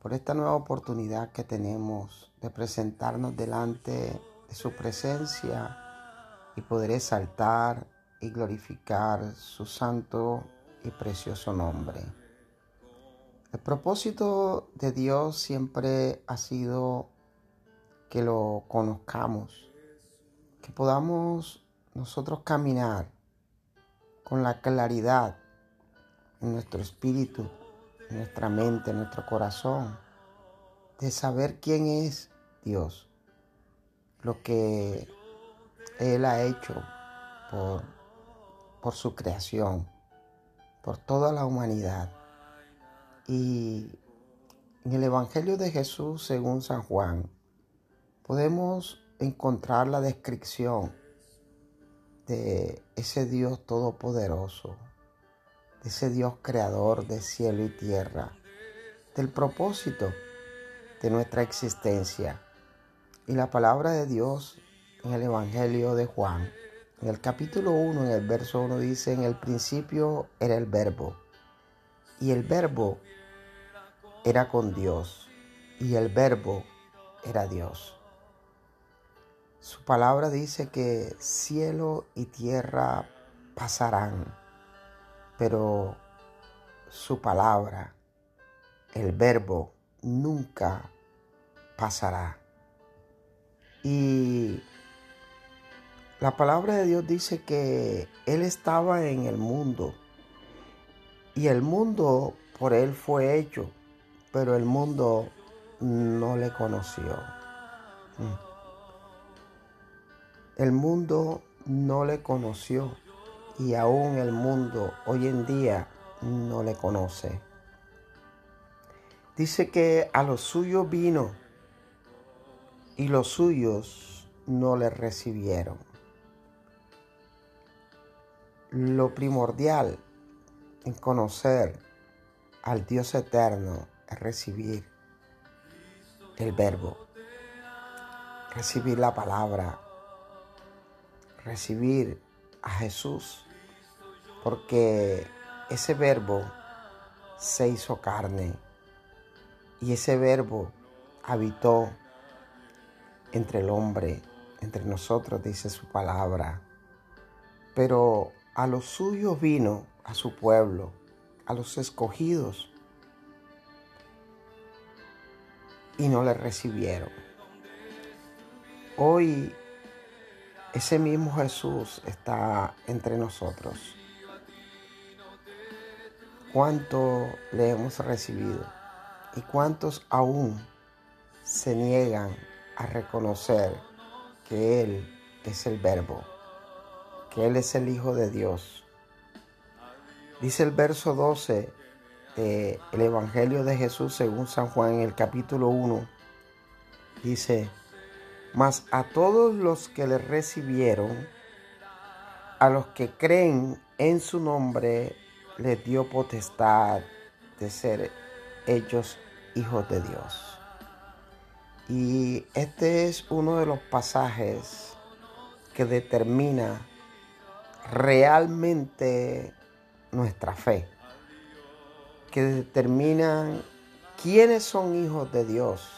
por esta nueva oportunidad que tenemos de presentarnos delante de su presencia y poder exaltar y glorificar su santo y precioso nombre. El propósito de Dios siempre ha sido que lo conozcamos, que podamos nosotros caminar con la claridad en nuestro espíritu, nuestra mente, en nuestro corazón, de saber quién es Dios, lo que Él ha hecho por, por su creación, por toda la humanidad. Y en el Evangelio de Jesús, según San Juan, podemos encontrar la descripción de ese Dios todopoderoso, de ese Dios creador de cielo y tierra, del propósito de nuestra existencia. Y la palabra de Dios en el Evangelio de Juan, en el capítulo 1, en el verso 1 dice, en el principio era el verbo, y el verbo era con Dios, y el verbo era Dios. Su palabra dice que cielo y tierra pasarán, pero su palabra, el verbo, nunca pasará. Y la palabra de Dios dice que Él estaba en el mundo y el mundo por Él fue hecho, pero el mundo no le conoció. Mm. El mundo no le conoció y aún el mundo hoy en día no le conoce. Dice que a los suyos vino y los suyos no le recibieron. Lo primordial en conocer al Dios eterno es recibir el verbo, recibir la palabra, recibir a Jesús porque ese verbo se hizo carne y ese verbo habitó entre el hombre, entre nosotros, dice su palabra. Pero a los suyos vino, a su pueblo, a los escogidos, y no le recibieron. Hoy ese mismo Jesús está entre nosotros cuánto le hemos recibido y cuántos aún se niegan a reconocer que Él es el verbo, que Él es el Hijo de Dios. Dice el verso 12 del Evangelio de Jesús según San Juan en el capítulo 1, dice, mas a todos los que le recibieron, a los que creen en su nombre, les dio potestad de ser hechos hijos de Dios. Y este es uno de los pasajes que determina realmente nuestra fe, que determinan quiénes son hijos de Dios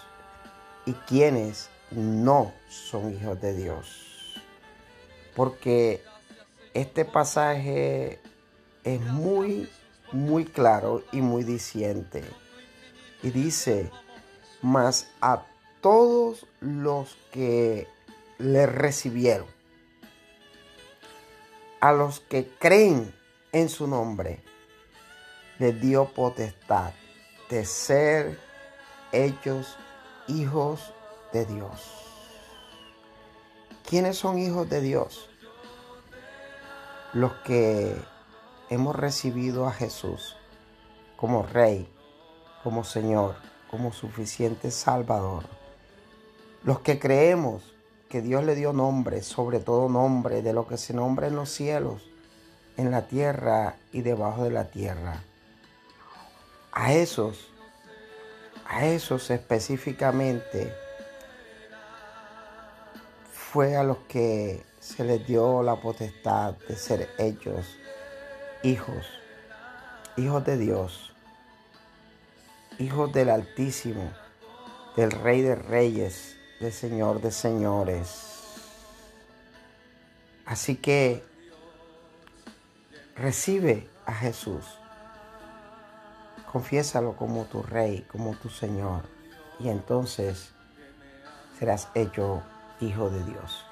y quiénes no son hijos de Dios. Porque este pasaje es muy, muy claro y muy diciente. Y dice, mas a todos los que le recibieron, a los que creen en su nombre, le dio potestad de ser hechos hijos de Dios. ¿Quiénes son hijos de Dios? Los que hemos recibido a Jesús como Rey, como Señor, como suficiente Salvador. Los que creemos que Dios le dio nombre, sobre todo nombre, de lo que se nombra en los cielos, en la tierra y debajo de la tierra. A esos, a esos específicamente, fue a los que se les dio la potestad de ser hechos hijos, hijos de Dios, hijos del Altísimo, del Rey de Reyes, del Señor de Señores. Así que recibe a Jesús, confiésalo como tu Rey, como tu Señor, y entonces serás hecho hijo de Dios.